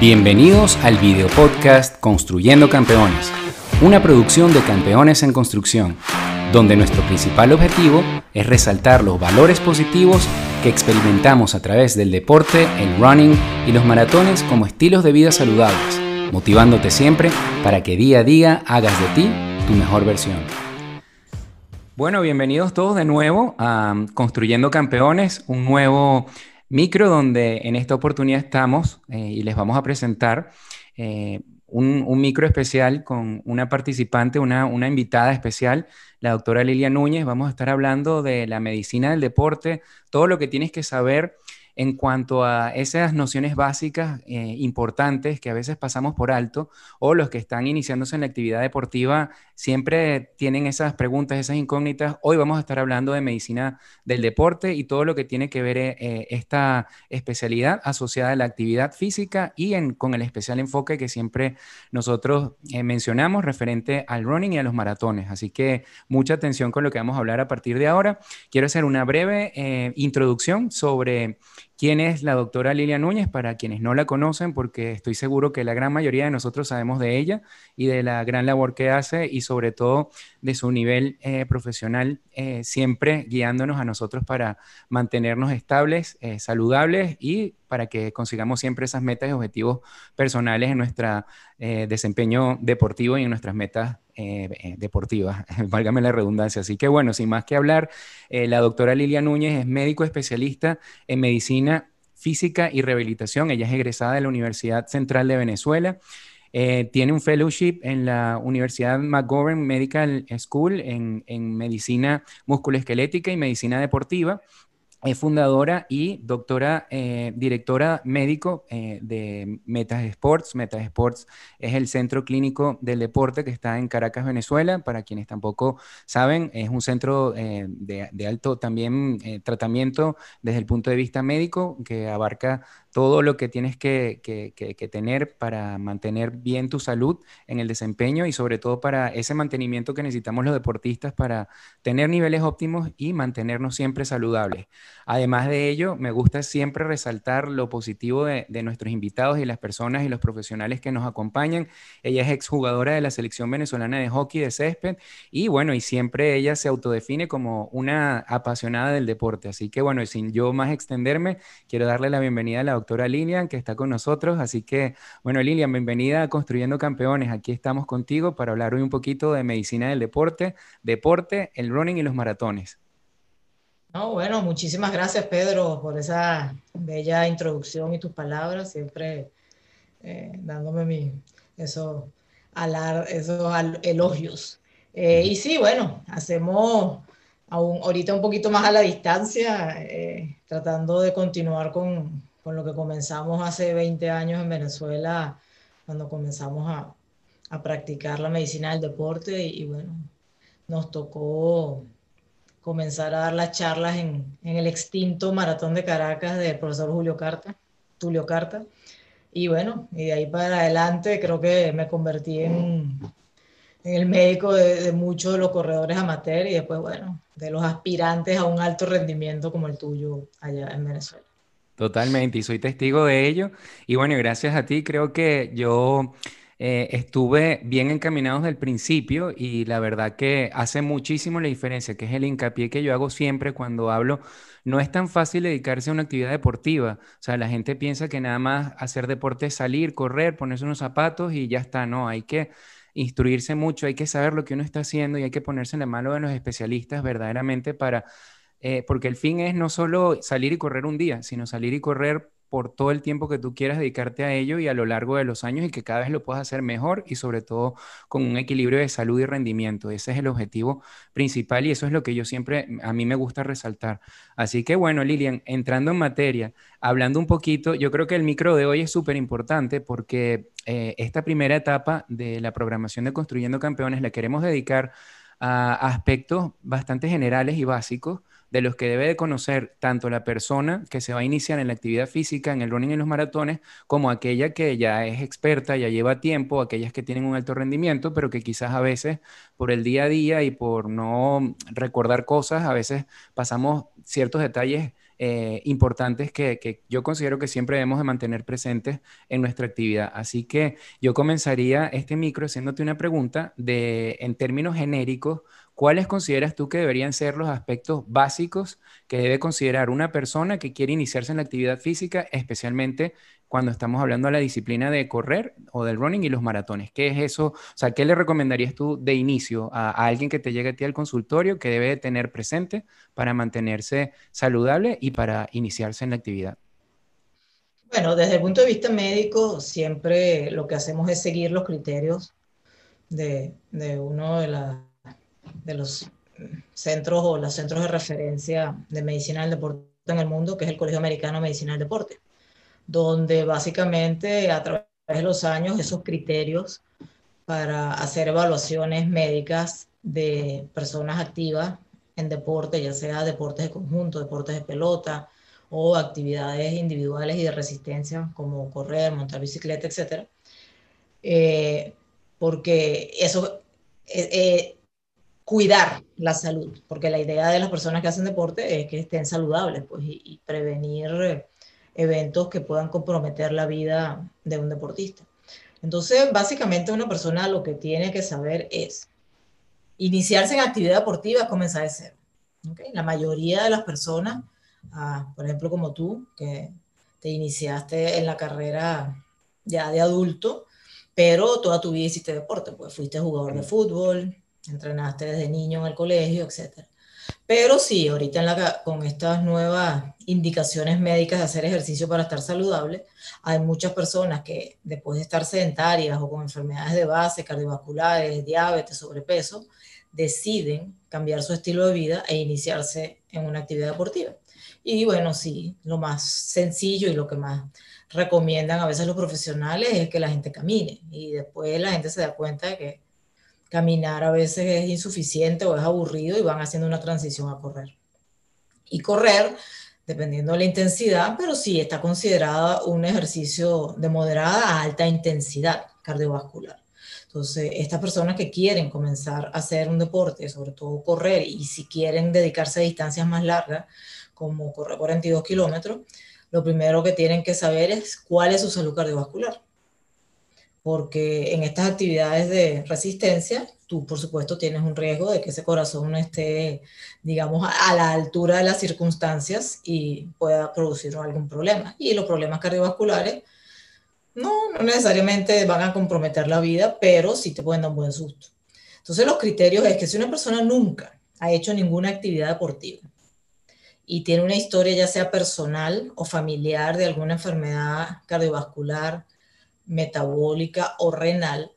Bienvenidos al video podcast Construyendo Campeones, una producción de Campeones en Construcción, donde nuestro principal objetivo es resaltar los valores positivos que experimentamos a través del deporte, el running y los maratones como estilos de vida saludables, motivándote siempre para que día a día hagas de ti tu mejor versión. Bueno, bienvenidos todos de nuevo a Construyendo Campeones, un nuevo micro donde en esta oportunidad estamos eh, y les vamos a presentar eh, un, micro especial con una participante, una, una invitada especial, la doctora Lilia Núñez. Vamos a estar hablando de la medicina del deporte, todo lo que tienes que saber en cuanto a esas nociones básicas eh, importantes que a veces pasamos por alto o los que están iniciándose en la actividad deportiva siempre tienen esas preguntas, esas incógnitas. Hoy vamos a estar hablando de medicina del deporte y todo lo que tiene que ver eh, esta especialidad asociada a la actividad física y con el especial enfoque que siempre nosotros eh, mencionamos referente al running y a los maratones. Así que mucha atención con lo que vamos a hablar a partir de ahora. Quiero hacer una breve introducción sobre ¿Quién es la doctora Lilia Núñez? Para quienes no la conocen, porque estoy seguro que la gran mayoría de nosotros sabemos de ella y de la gran labor que hace y sobre todo de su nivel eh, profesional, eh, siempre guiándonos a nosotros para mantenernos estables, eh, saludables y para que consigamos siempre esas metas y objetivos personales en nuestro desempeño deportivo y en nuestras metas deportivas, válgame la redundancia. Así que bueno, sin más que hablar, la doctora Lilia Núñez es médico especialista en medicina física y rehabilitación. Ella es egresada de la Universidad Central de Venezuela. Eh, tiene un fellowship en la Universidad McGovern Medical School en, en medicina musculoesquelética y medicina deportiva es fundadora y doctora, eh, directora médico eh, de Metas Sports. Metas Sports es el centro clínico del deporte que está en Caracas, Venezuela. Para quienes tampoco saben, es un centro eh, de, alto también tratamiento desde el punto de vista médico que abarca todo lo que tienes que, que, tener para mantener bien tu salud en el desempeño y sobre todo para ese mantenimiento que necesitamos los deportistas para tener niveles óptimos y mantenernos siempre saludables. Además de ello, me gusta siempre resaltar lo positivo de, nuestros invitados y las personas y los profesionales que nos acompañan. Ella es exjugadora de la selección venezolana de hockey de césped y bueno, y siempre ella se autodefine como una apasionada del deporte. Así que bueno, sin yo más extenderme, quiero darle la bienvenida a la doctora Lilian que está con nosotros. Así que bueno, Lilian, bienvenida a Construyendo Campeones. Aquí estamos contigo para hablar hoy un poquito de medicina del deporte, deporte, el running y los maratones. No, bueno, muchísimas gracias Pedro por esa bella introducción y tus palabras, siempre eh, dándome mi, esos, alar, esos elogios. Eh, y sí, bueno, hacemos aún, ahorita un poquito más a la distancia, eh, tratando de continuar con, con, lo que comenzamos hace 20 años en Venezuela, cuando comenzamos a, a practicar la medicina del deporte y bueno, nos tocó comenzar a dar las charlas en, en, el extinto Maratón de Caracas del profesor Julio Carta, Tulio Carta. Y bueno, y de ahí para adelante creo que me convertí en, en el médico de, de, muchos de los corredores amateur y después, bueno, de los aspirantes a un alto rendimiento como el tuyo allá en Venezuela. Totalmente, y soy testigo de ello. Y bueno, gracias a ti creo que yo eh, estuve bien encaminado desde el principio y la verdad que hace muchísimo la diferencia, que es el hincapié que yo hago siempre cuando hablo. No es tan fácil dedicarse a una actividad deportiva. O sea, la gente piensa que nada más hacer deporte es salir, correr, ponerse unos zapatos y ya está. No, hay que instruirse mucho, hay que saber lo que uno está haciendo y hay que ponerse en la mano de los especialistas verdaderamente para, eh, porque el fin es no solo salir y correr un día, sino salir y correr por todo el tiempo que tú quieras dedicarte a ello y a lo largo de los años y que cada vez lo puedas hacer mejor y sobre todo con un equilibrio de salud y rendimiento. Ese es el objetivo principal y eso es lo que yo siempre, a mí me gusta resaltar. Así que bueno, Lilian, entrando en materia, hablando un poquito, yo creo que el micro de hoy es súper importante porque eh, esta primera etapa de la programación de Construyendo Campeones la queremos dedicar a aspectos bastante generales y básicos de los que debe de conocer tanto la persona que se va a iniciar en la actividad física, en el running en los maratones, como aquella que ya es experta, ya lleva tiempo, aquellas que tienen un alto rendimiento, pero que quizás a veces por el día a día y por no recordar cosas, a veces pasamos ciertos detalles eh, importantes que, yo considero que siempre debemos de mantener presentes en nuestra actividad. Así que yo comenzaría este micro haciéndote una pregunta de, en términos genéricos, ¿cuáles consideras tú que deberían ser los aspectos básicos que debe considerar una persona que quiere iniciarse en la actividad física, especialmente cuando estamos hablando de la disciplina de correr o del running y los maratones. ¿Qué es eso? O sea, ¿qué le recomendarías tú de inicio a, alguien que te llegue a ti al consultorio que debe tener presente para mantenerse saludable y para iniciarse en la actividad? Bueno, desde el punto de vista médico, siempre lo que hacemos es seguir los criterios de, uno de, de los centros o los centros de referencia de medicina del deporte en el mundo, que es el Colegio Americano de Medicina del Deporte donde básicamente a través de los años esos criterios para hacer evaluaciones médicas de personas activas en deporte, ya sea deportes de conjunto, deportes de pelota o actividades individuales y de resistencia como correr, montar bicicleta, etc. Eh, porque eso, eh, eh, cuidar la salud, porque la idea de las personas que hacen deporte es que estén saludables pues, y prevenir eventos que puedan comprometer la vida de un deportista. Entonces, básicamente una persona lo que tiene que saber es iniciarse en actividad deportiva, comenzar de cero. La mayoría de las personas, ah, por ejemplo como tú, que te iniciaste en la carrera ya de adulto, pero toda tu vida hiciste deporte, pues fuiste jugador de fútbol, entrenaste desde niño en el colegio, etc. Pero sí, ahorita con estas nuevas indicaciones médicas de hacer ejercicio para estar saludable, hay muchas personas que después de estar sedentarias o con enfermedades de base, cardiovasculares, diabetes, sobrepeso, deciden cambiar su estilo de vida e iniciarse en una actividad deportiva. Y bueno, sí, lo más sencillo y lo que más recomiendan a veces los profesionales es que la gente camine y después la gente se da cuenta de que caminar a veces es insuficiente o es aburrido y van haciendo una transición a correr. Y correr, dependiendo de la intensidad, pero sí está considerada un ejercicio de moderada a alta intensidad cardiovascular. Entonces, estas personas que quieren comenzar a hacer un deporte, sobre todo correr, y si quieren dedicarse a distancias más largas, como correr 42 kilómetros, lo primero que tienen que saber es cuál es su salud cardiovascular porque en estas actividades de resistencia, tú por supuesto tienes un riesgo de que ese corazón no esté, digamos, a la altura de las circunstancias y pueda producir algún problema. Y los problemas cardiovasculares no, no necesariamente van a comprometer la vida, pero sí te pueden dar un buen susto. Entonces los criterios es que si una persona nunca ha hecho ninguna actividad deportiva y tiene una historia ya sea personal o familiar de alguna enfermedad cardiovascular, metabólica o renal,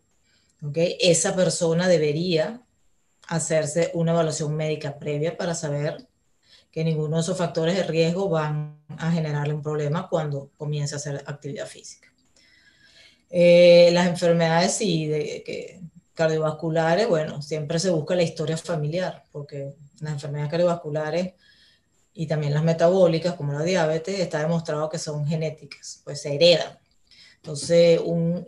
¿okay? esa persona debería hacerse una evaluación médica previa para saber que ninguno de esos factores de riesgo van a generarle un problema cuando comience a hacer actividad física. Eh, las enfermedades de, cardiovasculares, bueno, siempre se busca la historia familiar, porque las enfermedades cardiovasculares y también las metabólicas, como la diabetes, está demostrado que son genéticas, pues se heredan. Entonces, un,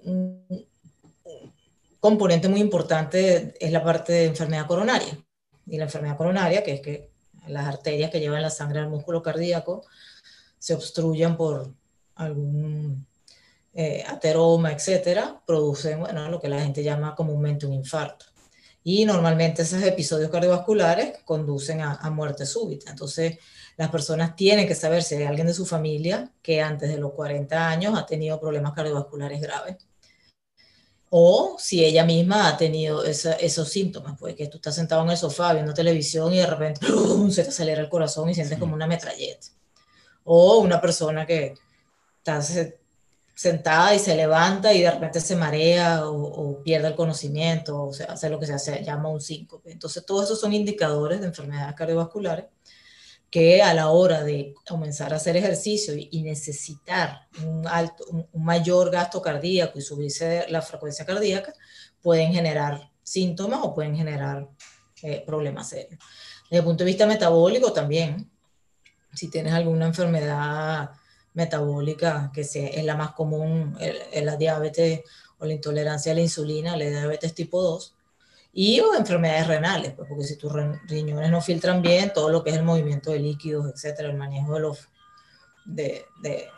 componente muy importante es la parte de enfermedad coronaria. Y la enfermedad coronaria, que es que las arterias que llevan la sangre al músculo cardíaco se obstruyen por algún eh, ateroma, etcétera, producen bueno, lo que la gente llama comúnmente un infarto. Y normalmente esos episodios cardiovasculares conducen a, a muerte súbita. Entonces, las personas tienen que saber si hay alguien de su familia que antes de los 40 años ha tenido problemas cardiovasculares graves. O si ella misma ha tenido esos síntomas, pues que tú estás sentado en el sofá viendo televisión y de repente se te acelera el corazón y sientes como una metralleta. O una persona que está sentada y se levanta y de repente se marea o, pierde el conocimiento o se hace lo que se llama un síncope. Entonces, todos esos son indicadores de enfermedades cardiovasculares que a la hora de comenzar a hacer ejercicio y, necesitar un, alto, un, mayor gasto cardíaco y subirse la frecuencia cardíaca, pueden generar síntomas o pueden generar eh, problemas serios. Desde el punto de vista metabólico también, si tienes alguna enfermedad metabólica que es la más común, es la diabetes o la intolerancia a la insulina, la diabetes tipo 2, y o enfermedades renales, pues, porque si tus riñones no filtran bien, todo lo que es el movimiento de líquidos, etcétera, el manejo de, los, de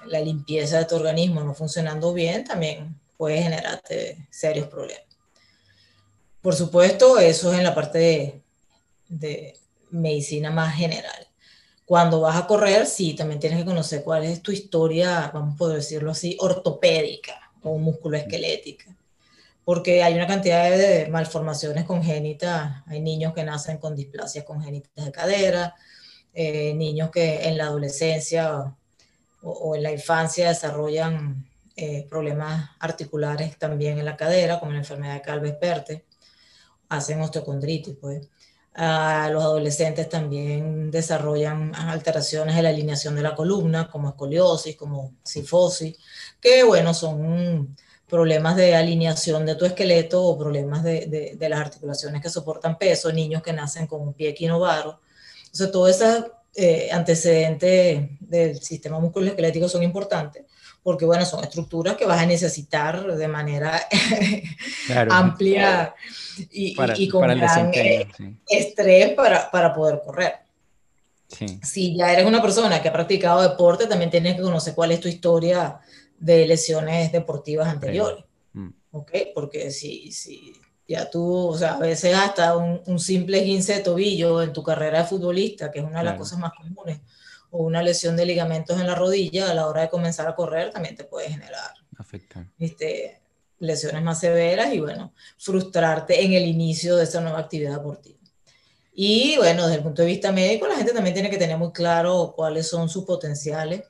la limpieza de tu organismo no funcionando bien, también puede generarte serios problemas. Por supuesto, eso es en la parte de, de medicina más general. Cuando vas a correr, sí, también tienes que conocer cuál es tu historia, vamos a decirlo así, ortopédica o musculoesquelética porque hay una cantidad de malformaciones congénitas. Hay niños que nacen con displasias congénitas de cadera, eh, niños que en la adolescencia o, en la infancia desarrollan eh, problemas articulares también en la cadera, como la enfermedad de Calves-Perte, hacen osteocondritis, pues. Los adolescentes también desarrollan alteraciones en la alineación de la columna, como escoliosis, como sifosis, que bueno, son problemas de alineación de tu esqueleto o problemas de, de, las articulaciones que soportan peso, niños que nacen con un pie equinovaro. Entonces, todos esos eh, antecedentes del sistema musculoesquelético son importantes porque, bueno, son estructuras que vas a necesitar de manera amplia y, y, con gran eh, estrés para, para poder correr. Si ya eres una persona que ha practicado deporte, también tienes que conocer cuál es tu historia de lesiones deportivas anteriores. Mm. ¿Ok? Porque si, si ya tú, o sea, a veces hasta un, un simple guince de tobillo en tu carrera de futbolista, que es una de las cosas más comunes, o una lesión de ligamentos en la rodilla a la hora de comenzar a correr también te puede generar afectar Este, lesiones más severas y bueno, frustrarte en el inicio de esa nueva actividad deportiva. Y bueno, desde el punto de vista médico, la gente también tiene que tener muy claro cuáles son sus potenciales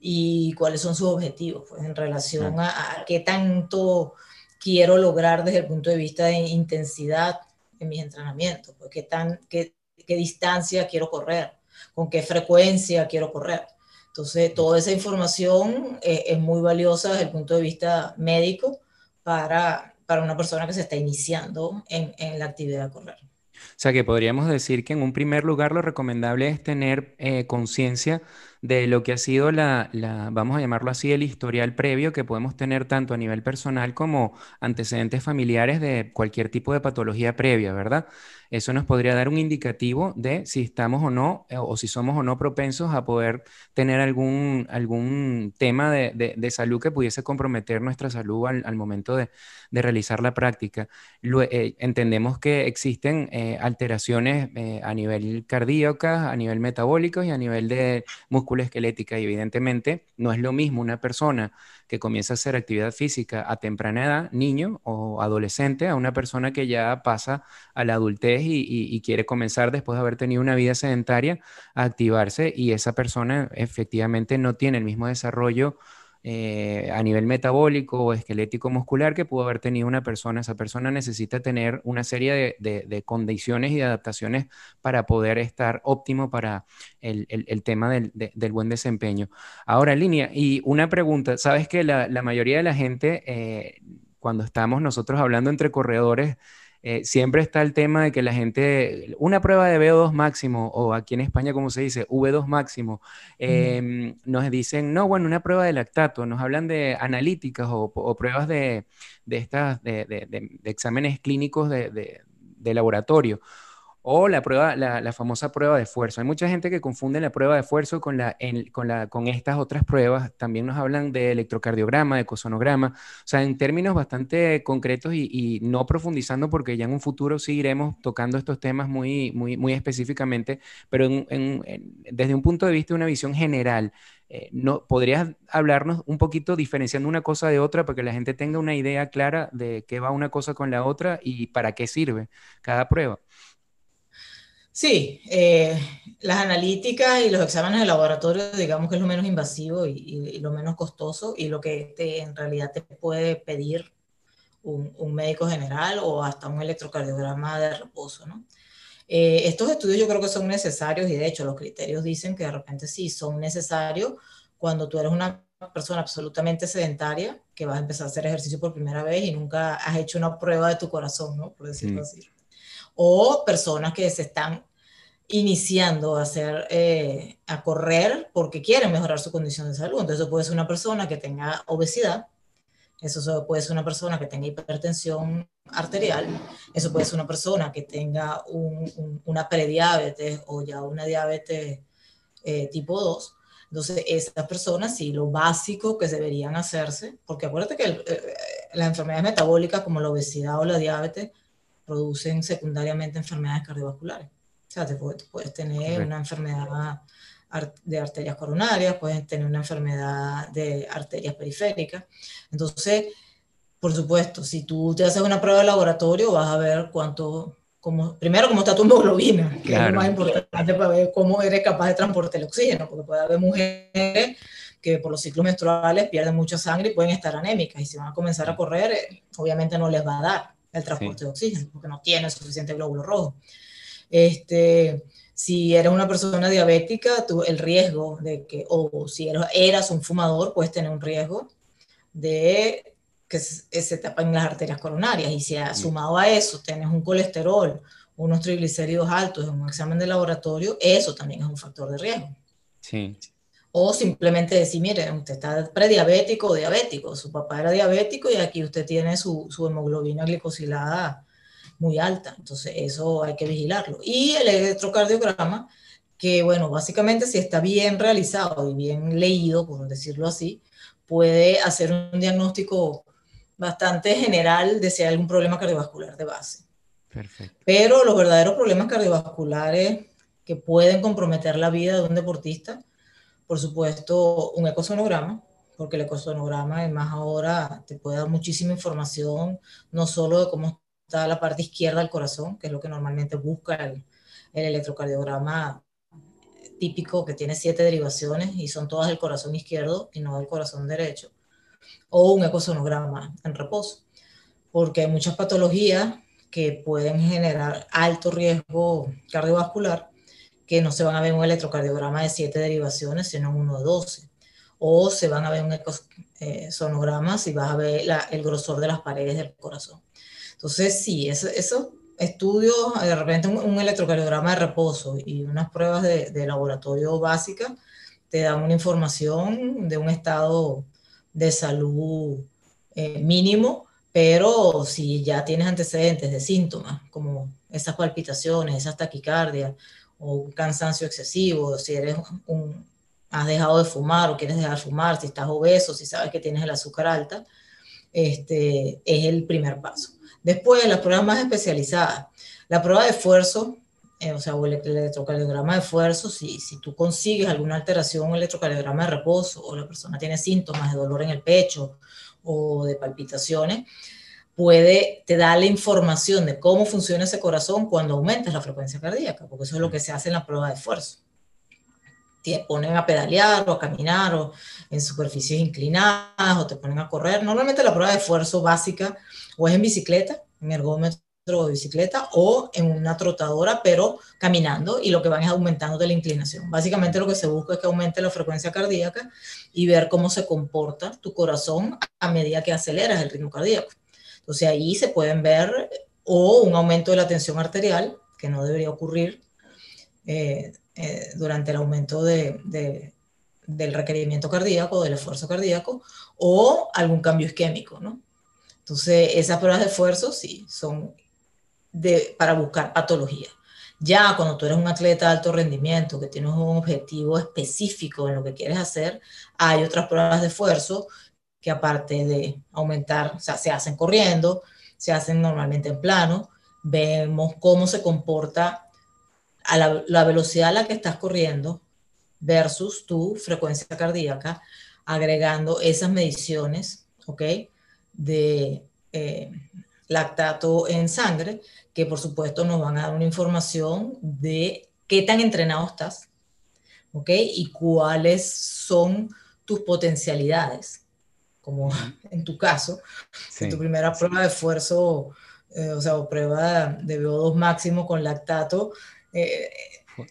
y cuáles son sus objetivos pues, en relación a, qué tanto quiero lograr desde el punto de vista de intensidad en mis entrenamientos, pues, qué, tan, qué, qué distancia quiero correr, con qué frecuencia quiero correr. Entonces, toda esa información eh, es muy valiosa desde el punto de vista médico para, para una persona que se está iniciando en, en la actividad de correr. O sea que podríamos decir que en un primer lugar lo recomendable es tener eh, conciencia de lo que ha sido la, la, vamos a llamarlo así, el historial previo que podemos tener tanto a nivel personal como antecedentes familiares de cualquier tipo de patología previa, ¿verdad? Eso nos podría dar un indicativo de si estamos o no, eh, o si somos o no propensos a poder tener algún, algún tema de, de, salud que pudiese comprometer nuestra salud al, momento de, de, realizar la práctica. Eh, entendemos que existen eh, alteraciones a nivel cardíacas, a nivel metabólico y a nivel de músculo esquelética. Y evidentemente no es lo mismo una persona que comienza a hacer actividad física a temprana edad, niño o adolescente, a una persona que ya pasa a la adultez y, quiere comenzar después de haber tenido una vida sedentaria a activarse y esa persona efectivamente no tiene el mismo desarrollo eh, a nivel metabólico o esquelético muscular que pudo haber tenido una persona. Esa persona necesita tener una serie de, condiciones y de adaptaciones para poder estar óptimo para el, tema del, buen desempeño. Ahora, línea, y una pregunta, sabes que la, mayoría de la gente, eh, cuando estamos nosotros hablando entre corredores, eh, siempre está el tema de que la gente, una prueba de VO2 máximo, o aquí en España, como se dice, V2 máximo, em, nos dicen, no, bueno, una prueba de lactato, nos hablan de analíticas o, pruebas de, estas, de, exámenes clínicos de laboratorio. O la prueba, la, famosa prueba de esfuerzo. Hay mucha gente que confunde la prueba de esfuerzo con, la, con, la, con estas otras pruebas. También nos hablan de electrocardiograma, de cosonograma, o sea, en términos bastante concretos y, no profundizando porque ya en un futuro sí iremos tocando estos temas muy, muy, muy específicamente, pero desde un punto de vista una visión general, eh, no, ¿podrías hablarnos un poquito diferenciando una cosa de otra para que la gente tenga una idea clara de qué va una cosa con la otra y para qué sirve cada prueba? Sí, eh, las analíticas y los exámenes de laboratorio, digamos que es lo menos invasivo y, lo menos costoso y lo que en realidad te puede pedir un, médico general o hasta un electrocardiograma de reposo, ¿no? Eh, estos estudios yo creo que son necesarios y de hecho los criterios dicen que de repente sí son necesarios cuando tú eres una persona absolutamente sedentaria que vas a empezar a hacer ejercicio por primera vez y nunca has hecho una prueba de tu corazón, ¿no? Por decirlo mm. así. O personas que se están iniciando a hacer, eh, a correr porque quieren mejorar su condición de salud. Entonces puede ser una persona que tenga obesidad, Eso puede ser una persona que tenga hipertensión arterial, eso puede ser una persona que tenga una prediabetes o ya una diabetes eh, tipo 2. Entonces, esas personas sí, lo básico que deberían hacerse, porque acuérdate que eh, las enfermedades metabólicas como la obesidad o la diabetes producen secundariamente enfermedades cardiovasculares. O sea, te puedes, tener una enfermedad de arterias coronarias, puedes tener una enfermedad de arterias periféricas. Entonces, por supuesto, si tú te haces una prueba de laboratorio, vas a ver cuánto, como, primero cómo está tu hemoglobina, que es lo más importante para ver cómo eres capaz de transportar el oxígeno, porque puede haber mujeres que por los ciclos menstruales pierden mucha sangre y pueden estar anémicas, y si van a comenzar a correr, eh, obviamente no les va a dar el transporte de oxígeno, porque no tienen suficiente glóbulo rojo. Este, si eres una persona diabética, tú, el riesgo de que, o si eras un fumador, puedes tener un riesgo de que se, tapen las arterias coronarias. Y si sumado a eso tienes un colesterol, unos triglicéridos altos en un examen de laboratorio, eso también es un factor de riesgo. Sí. O simplemente decir, mire, usted está prediabético o diabético, su papá era diabético y aquí usted tiene su, su hemoglobina glicosilada muy alta. Entonces, eso hay que vigilarlo. Y el electrocardiograma, que bueno, básicamente si está bien realizado y bien leído, por decirlo así, puede hacer un diagnóstico bastante general de si hay algún problema cardiovascular de base. Perfecto. Pero los verdaderos problemas cardiovasculares que pueden comprometer la vida de un deportista, por supuesto, un ecosonograma, porque el ecosonograma, además ahora, te puede dar muchísima información, no solo de cómo está la parte izquierda del corazón, que es lo que normalmente busca el, el electrocardiograma típico, que tiene siete derivaciones y son todas del corazón izquierdo y no del corazón derecho o un ecosonograma en reposo, porque hay muchas patologías que pueden generar alto riesgo cardiovascular que no se van a ver en un electrocardiograma de 7 derivaciones, sino en uno de 12. O se van a ver un ecosonograma si vas a ver el grosor de las paredes del corazón. Entonces, sí, esos eso estudios, de repente un, electrocardiograma de reposo y unas pruebas de, de laboratorio básicas te dan una información de un estado de salud eh, mínimo, pero si ya tienes antecedentes de síntomas como esas palpitaciones, esas taquicardias o un cansancio excesivo, si eres un, has dejado de fumar o quieres dejar de fumar, si estás obeso, si sabes que tienes el azúcar alta, este, es el primer paso. Después, las pruebas más especializadas. La prueba de esfuerzo eh, o sea, o el electrocardiograma de esfuerzo, si, si tú consigues alguna alteración, el electrocardiograma de reposo, o la persona tiene síntomas de dolor en el pecho o de palpitaciones, puede, te da la información de cómo funciona ese corazón cuando aumentas la frecuencia cardíaca, porque eso es lo que se hace en la prueba de esfuerzo. Te ponen a pedalear o a caminar o en superficies inclinadas o te ponen a correr. Normalmente la prueba de esfuerzo básica o es en bicicleta, en ergómetro de bicicleta o en una trotadora, pero caminando y lo que van es aumentando de la inclinación. Básicamente lo que se busca es que aumente la frecuencia cardíaca y ver cómo se comporta tu corazón a medida que aceleras el ritmo cardíaco. Entonces ahí se pueden ver o un aumento de la tensión arterial, que no debería ocurrir eh, eh, durante el aumento de, del requerimiento cardíaco, del esfuerzo cardíaco, o algún cambio isquémico, ¿no? Entonces, esas pruebas de esfuerzo sí son para buscar patología. Ya cuando tú eres un atleta de alto rendimiento, que tienes un objetivo específico en lo que quieres hacer, hay otras pruebas de esfuerzo que aparte de aumentar, o sea, se hacen corriendo, se hacen normalmente en plano, vemos cómo se comporta a la, la velocidad a la que estás corriendo versus tu frecuencia cardíaca, agregando esas mediciones, ¿ok? De eh, lactato en sangre, que por supuesto nos van a dar una información de qué tan entrenado estás, ¿ok? Y cuáles son tus potencialidades, como en tu caso, en tu primera prueba de esfuerzo, eh, o sea, o prueba de VO2 máximo con lactato, eh,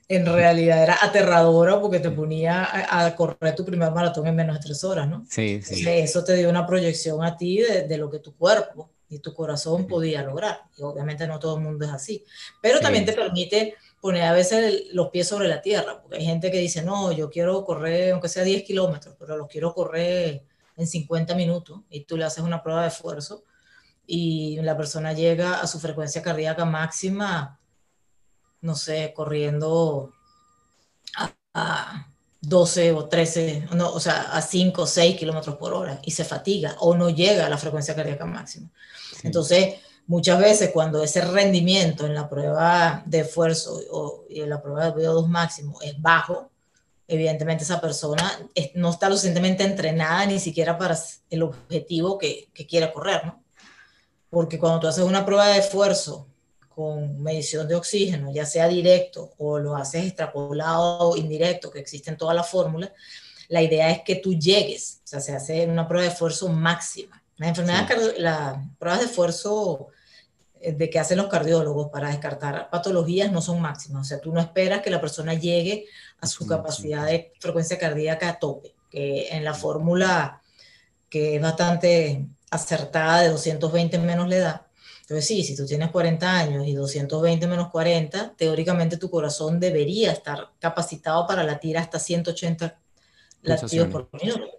en realidad era aterradora porque te ponía a, correr tu primer maratón en menos de tres horas, ¿no? Sí, sí. eso te dio una proyección a ti de, de, lo que tu cuerpo y tu corazón podía lograr. Y obviamente no todo el mundo es así. Pero también te permite poner a veces los pies sobre la tierra, porque hay gente que dice, no, yo quiero correr, aunque sea 10 kilómetros, pero los quiero correr en 50 minutos y tú le haces una prueba de esfuerzo y la persona llega a su frecuencia cardíaca máxima, no sé, corriendo a, 12 o 13, no, o sea, a 5 o 6 kilómetros por hora y se fatiga o no llega a la frecuencia cardíaca máxima. Entonces, muchas veces cuando ese rendimiento en la prueba de esfuerzo o, y en la prueba de VO2 máximo es bajo, evidentemente esa persona no está lo suficientemente entrenada ni siquiera para el objetivo que, que quiere correr, ¿no? Porque cuando tú haces una prueba de esfuerzo con medición de oxígeno, ya sea directo o lo haces extrapolado o indirecto, que existe en toda la fórmula, la idea es que tú llegues, o sea, se hace una prueba de esfuerzo máxima. Las enfermedades, las pruebas de esfuerzo eh, de que hacen los cardiólogos para descartar patologías no son máximas. O sea, tú no esperas que la persona llegue a su capacidad de frecuencia cardíaca a tope, que en la fórmula que es bastante acertada de 220 menos la edad. Entonces, sí, si tú tienes 40 años y 220 menos 40, teóricamente tu corazón debería estar capacitado para latir hasta 180 latidos por minuto.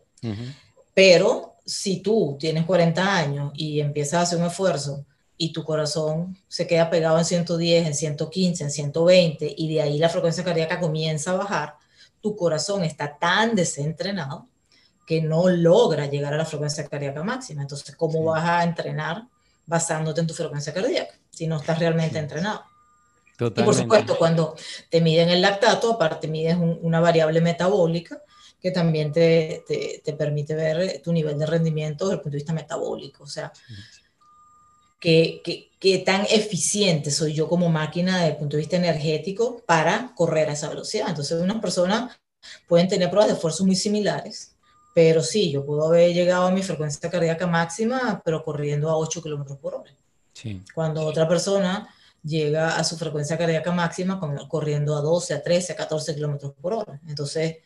Pero si tú tienes 40 años y empiezas a hacer un esfuerzo y tu corazón se queda pegado en 110, en 115, en 120 y de ahí la frecuencia cardíaca comienza a bajar, tu corazón está tan desentrenado que no logra llegar a la frecuencia cardíaca máxima. Entonces, ¿cómo vas a entrenar basándote en tu frecuencia cardíaca si no estás realmente entrenado? Totalmente. Y por supuesto, cuando te miden el lactato, aparte mides una variable metabólica que también te, te, te, permite ver tu nivel de rendimiento desde el punto de vista metabólico. O sea, qué, tan eficiente soy yo como máquina desde el punto de vista energético para correr a esa velocidad. Entonces, unas personas pueden tener pruebas de esfuerzo muy similares, pero sí, yo puedo haber llegado a mi frecuencia cardíaca máxima, pero corriendo a 8 kilómetros por hora. Sí. Cuando otra persona llega a su frecuencia cardíaca máxima corriendo a 12, a 13, a 14 kilómetros por hora. Entonces,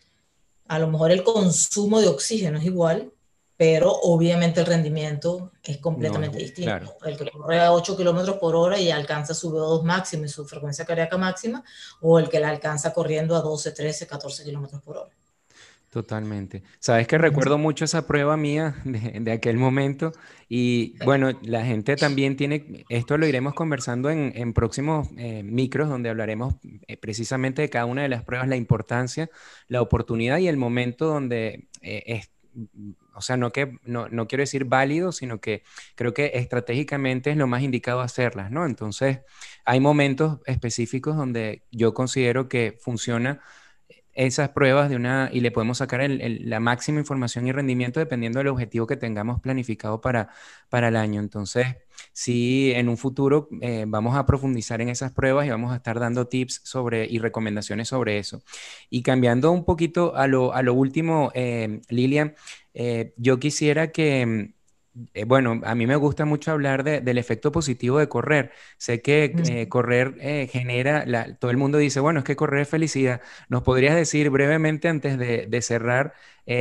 a lo mejor el consumo de oxígeno es igual, pero obviamente el rendimiento es completamente distinto. El que corre a 8 kilómetros por hora y alcanza su VO2 máximo y su frecuencia cardíaca máxima, o el que la alcanza corriendo a 12, 13, 14 kilómetros por hora. Totalmente. Sabes que recuerdo mucho esa prueba mía de, aquel momento y bueno, la gente también tiene, esto lo iremos conversando en, próximos eh, micros donde hablaremos eh, precisamente de cada una de las pruebas, la importancia, la oportunidad y el momento donde eh, es, o sea, no, que, no, no, quiero decir válido, sino que creo que estratégicamente es lo más indicado hacerlas, ¿no? Entonces, hay momentos específicos donde yo considero que funciona esas pruebas de una y le podemos sacar la máxima información y rendimiento dependiendo del objetivo que tengamos planificado para, para el año. Entonces, sí, en un futuro eh, vamos a profundizar en esas pruebas y vamos a estar dando tips sobre y recomendaciones sobre eso. Y cambiando un poquito a lo, a lo último, eh, Lilian, eh, yo quisiera que eh, bueno, a mí me gusta mucho hablar del efecto positivo de correr. Sé que eh, correr eh, genera, todo el mundo dice, bueno, es que correr es felicidad. ¿Nos podrías decir brevemente antes de, cerrar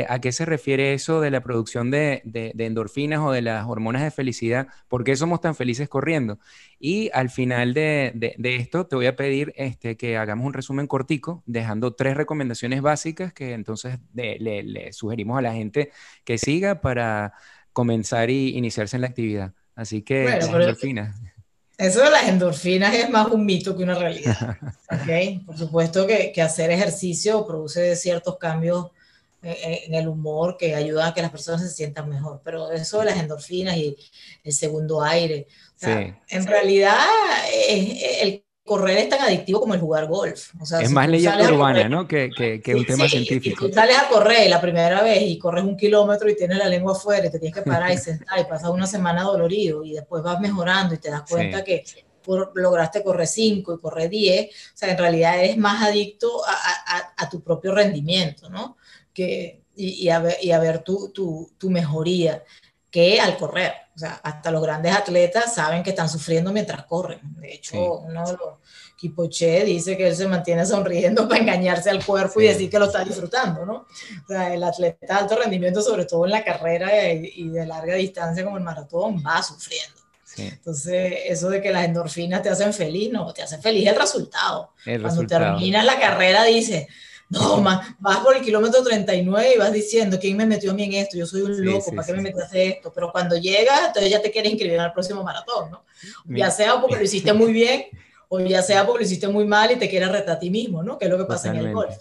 a qué se refiere eso de la producción de, endorfinas o de las hormonas de felicidad? ¿Por qué somos tan felices corriendo? Y al final de, esto te voy a pedir este, que hagamos un resumen cortico, dejando tres recomendaciones básicas que entonces le sugerimos a la gente que siga para comenzar y iniciarse en la actividad. Así que endorfinas. Eso de las endorfinas es más un mito que una realidad. ¿okay? Por supuesto que, que, hacer ejercicio produce ciertos cambios en el humor que ayudan a que las personas se sientan mejor, pero eso de las endorfinas y el segundo aire, en realidad el correr es tan adictivo como el jugar golf. es más leyenda urbana, ¿no? Que, que, un tema científico. Si tú sales a correr la primera vez y corres un kilómetro y tienes la lengua afuera y te tienes que parar y sentar y pasas una semana dolorido y después vas mejorando y te das cuenta que lograste correr 5 y correr 10, o sea, en realidad eres más adicto a, a, a tu propio rendimiento, ¿no? Que, y, y, a ver, y a ver tu, tu, tu mejoría que al correr. O sea, hasta los grandes atletas saben que están sufriendo mientras corren. De hecho, uno de los Kipoche dice que él se mantiene sonriendo para engañarse al cuerpo y decir que lo está disfrutando, ¿no? O sea, el atleta de alto rendimiento, sobre todo en la carrera y de larga distancia como el maratón, va sufriendo. Entonces, eso de que las endorfinas te hacen feliz, no, te hace feliz el resultado. Cuando terminas la carrera, dices, No, más, vas por el kilómetro 39 y vas diciendo, ¿quién me metió a mí en esto? Yo soy un loco, ¿para qué me hacer esto? Pero cuando llegas, entonces ya te quieres inscribir al próximo maratón, ¿no? Ya sea porque lo hiciste muy bien o ya sea porque lo hiciste muy mal y te quieres retar a ti mismo, ¿no? Que es lo que pasa en el golf.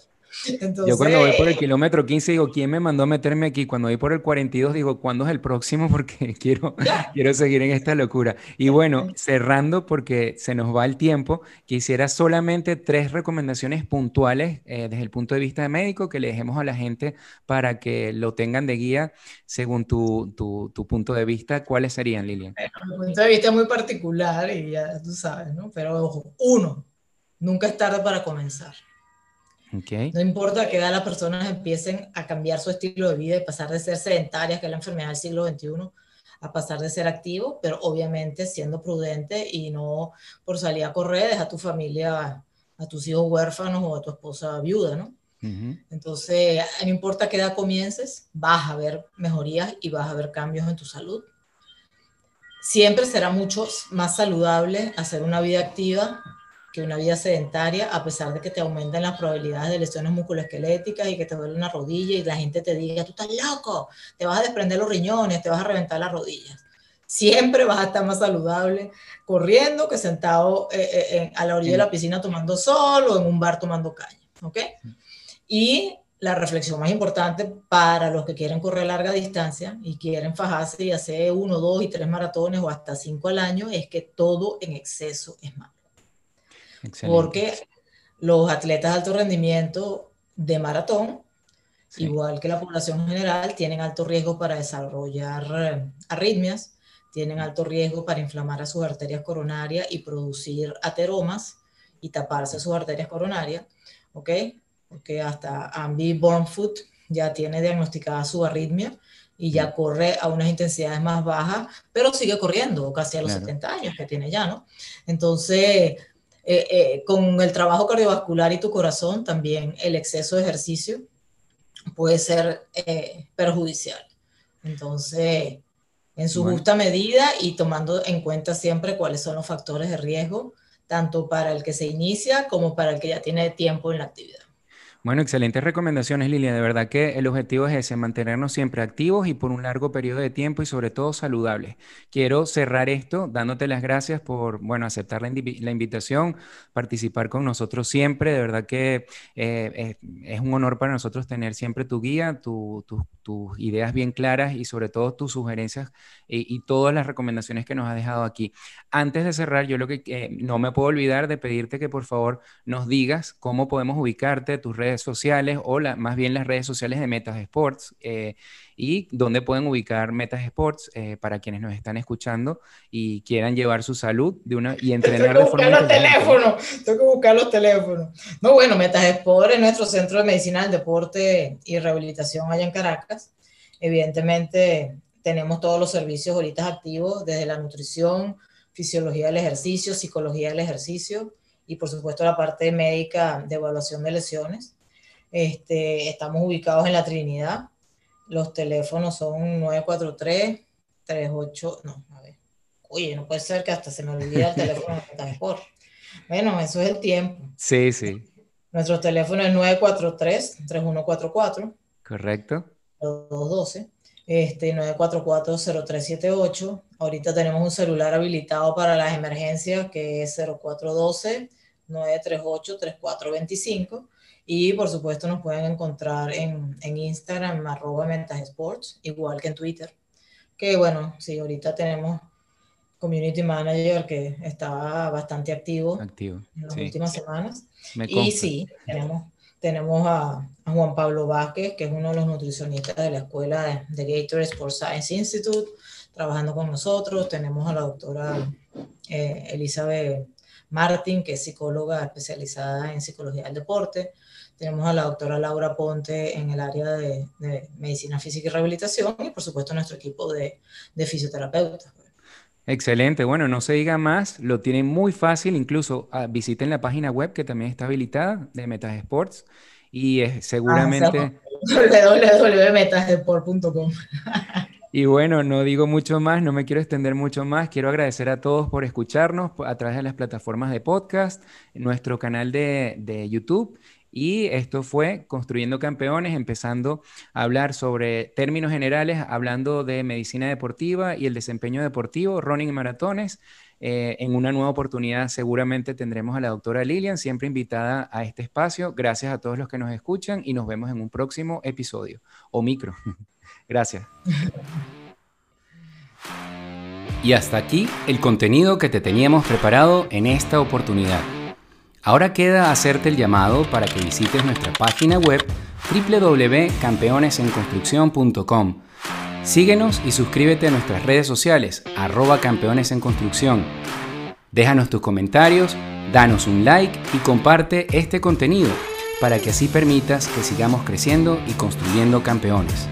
Yo cuando voy por el kilómetro 15 digo, ¿quién me mandó a meterme aquí? Cuando voy por el 42 digo, ¿cuándo es el próximo? Porque quiero, quiero seguir en esta locura. Y bueno, cerrando porque se nos va el tiempo, quisiera solamente tres recomendaciones puntuales eh, desde el punto de vista de médico que le dejemos a la gente para que lo tengan de guía según tu, tu, tu punto de vista. ¿Cuáles serían, Lilian? mi punto de vista es muy particular y ya tú sabes, ¿no? Pero ojo, uno, nunca es tarde para comenzar. No importa que edad las personas empiecen a cambiar su estilo de vida y pasar de ser sedentarias, que es la enfermedad del siglo XXI, a pasar de ser activo, pero obviamente siendo prudente y no por salir a correr, deja a tu familia, a tus hijos huérfanos o a tu esposa viuda, ¿no? Entonces, no importa qué edad comiences, vas a ver mejorías y vas a ver cambios en tu salud. Siempre será mucho más saludable hacer una vida activa que una vida sedentaria, a pesar de que te aumentan las probabilidades de lesiones musculoesqueléticas y que te duele una rodilla y la gente te diga, tú estás loco, te vas a desprender los riñones, te vas a reventar las rodillas. Siempre vas a estar más saludable corriendo que sentado eh, eh, a la orilla de la piscina tomando sol o en un bar tomando caña. ¿Ok? Y la reflexión más importante para los que quieren correr larga distancia y quieren fajarse y hacer uno, dos y tres maratones o hasta cinco al año es que todo en exceso es malo. Porque los atletas de alto rendimiento de maratón, igual que la población general, tienen alto riesgo para desarrollar eh, arritmias, tienen alto riesgo para inflamar a sus arterias coronarias y producir ateromas y taparse sus arterias coronarias, ¿ok? Porque hasta Ambi Bornfoot ya tiene diagnosticada su arritmia y ya corre a unas intensidades más bajas, pero sigue corriendo casi a los 70 años que tiene ya, ¿no? Entonces, eh, eh, con el trabajo cardiovascular y tu corazón, también el exceso de ejercicio puede ser eh, perjudicial. Entonces, en su justa medida y tomando en cuenta siempre cuáles son los factores de riesgo, tanto para el que se inicia como para el que ya tiene tiempo en la actividad. Bueno, excelentes recomendaciones, Lilia. De verdad que el objetivo es ese, mantenernos siempre activos y por un largo periodo de tiempo y sobre todo saludables. Quiero cerrar esto dándote las gracias por, bueno, aceptar la, invitación, participar con nosotros siempre. De verdad que eh, es, un honor para nosotros tener siempre tu guía, tus ideas bien claras y sobre todo tus sugerencias y, todas las recomendaciones que nos has dejado aquí. Antes de cerrar, yo lo que eh, no me puedo olvidar de pedirte que por favor nos digas cómo podemos ubicarte, tus redes sociales o más bien las redes sociales de Metas Sports eh, y dónde pueden ubicar Metas Sports eh, para quienes nos están escuchando y quieran llevar su salud de una y entrenar de forma los teléfonos, tengo que buscar los teléfonos. No, bueno, Metas Sports es nuestro centro de medicina del deporte y rehabilitación allá en Caracas. Evidentemente tenemos todos los servicios ahorita activos desde la nutrición, fisiología del ejercicio, psicología del ejercicio y por supuesto la parte médica de evaluación de lesiones. Este, estamos ubicados en la Trinidad. Los teléfonos son 943 38, no, a ver. Oye, no puede ser que hasta se me olvide el teléfono de transporte. Bueno, eso es el tiempo. Sí, sí. Nuestro teléfono es 943-3144. Correcto. 212. Este, 944-0378. Ahorita tenemos un celular habilitado para las emergencias que es 0412-938-3425. Y por supuesto nos pueden encontrar en, en Instagram, arroba Mentas Sports, igual que en Twitter. Que bueno, sí, ahorita tenemos Community Manager que estaba bastante activo, activo en las últimas semanas. y sí, tenemos, tenemos a, Juan Pablo Vázquez, que es uno de los nutricionistas de la escuela de, de Gator Sports Science Institute, trabajando con nosotros. Tenemos a la doctora eh, Elizabeth Martin, que es psicóloga especializada en psicología del deporte. Tenemos a la doctora Laura Ponte en el área de, medicina física y rehabilitación y por supuesto nuestro equipo de, de fisioterapeutas. Excelente, bueno, no se diga más, lo tienen muy fácil, incluso ah, visiten la página web que también está habilitada de Metas Sports y es seguramente... www.metasport.com Y bueno, no digo mucho más, no me quiero extender mucho más. Quiero agradecer a todos por escucharnos a través de las plataformas de podcast, nuestro canal de, de YouTube Y esto fue Construyendo Campeones, empezando a hablar sobre términos generales, hablando de medicina deportiva y el desempeño deportivo, running y maratones. Eh, en una nueva oportunidad seguramente tendremos a la doctora Lilian, siempre invitada a este espacio. Gracias a todos los que nos escuchan y nos vemos en un próximo episodio o micro. Gracias. Y hasta aquí el contenido que te teníamos preparado en esta oportunidad. Ahora queda hacerte el llamado para que visites nuestra página web www.campeonesenconstrucción.com. Síguenos y suscríbete a nuestras redes sociales, arroba campeones en construcción. Déjanos tus comentarios, danos un like y comparte este contenido para que así permitas que sigamos creciendo y construyendo campeones.